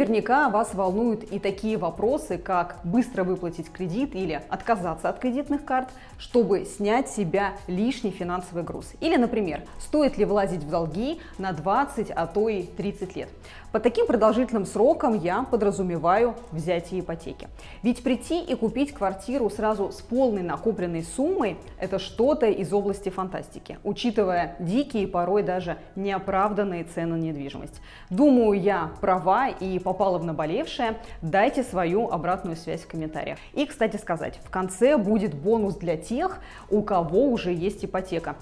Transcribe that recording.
наверняка вас волнуют и такие вопросы, как быстро выплатить кредит или отказаться от кредитных карт, чтобы снять с себя лишний финансовый груз. Или, например, стоит ли влазить в долги на 20, а то и 30 лет. По таким продолжительным срокам я подразумеваю взятие ипотеки. Ведь прийти и купить квартиру сразу с полной накопленной суммой – это что-то из области фантастики, учитывая дикие, порой даже неоправданные цены на недвижимость. Думаю, я права и попала в наболевшее. Дайте свою обратную связь в комментариях. И, кстати сказать, в конце будет бонус для тех, у кого уже есть ипотека.